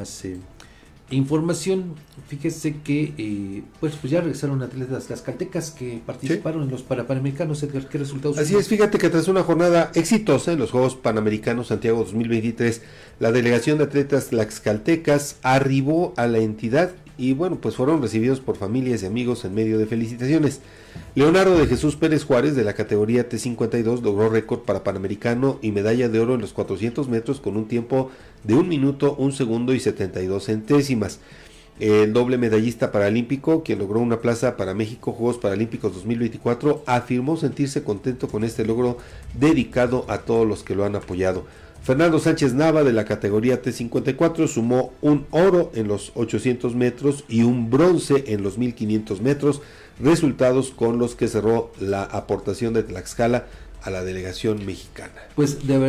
más eh, información. Fíjese que eh, pues, pues ya regresaron atletas las caltecas que participaron en los Panamericanos. Edgar, ¿qué resultados? Así es, fíjate que tras una jornada exitosa en los Juegos Panamericanos Santiago 2023, la delegación de atletas Tlaxcaltecas arribó a la entidad y bueno, pues fueron recibidos por familias y amigos en medio de felicitaciones. Leonardo de Jesús Pérez Juárez de la categoría T52 logró récord para Panamericano y medalla de oro en los 400 metros con un tiempo de 1 minuto, 1 segundo y 72 centésimas. El doble medallista paralímpico, que logró una plaza para México Juegos Paralímpicos 2024, afirmó sentirse contento con este logro dedicado a todos los que lo han apoyado. Fernando Sánchez Nava de la categoría T54 sumó un oro en los 800 metros y un bronce en los 1500 metros, resultados con los que cerró la aportación de Tlaxcala a la delegación mexicana. Pues de verdad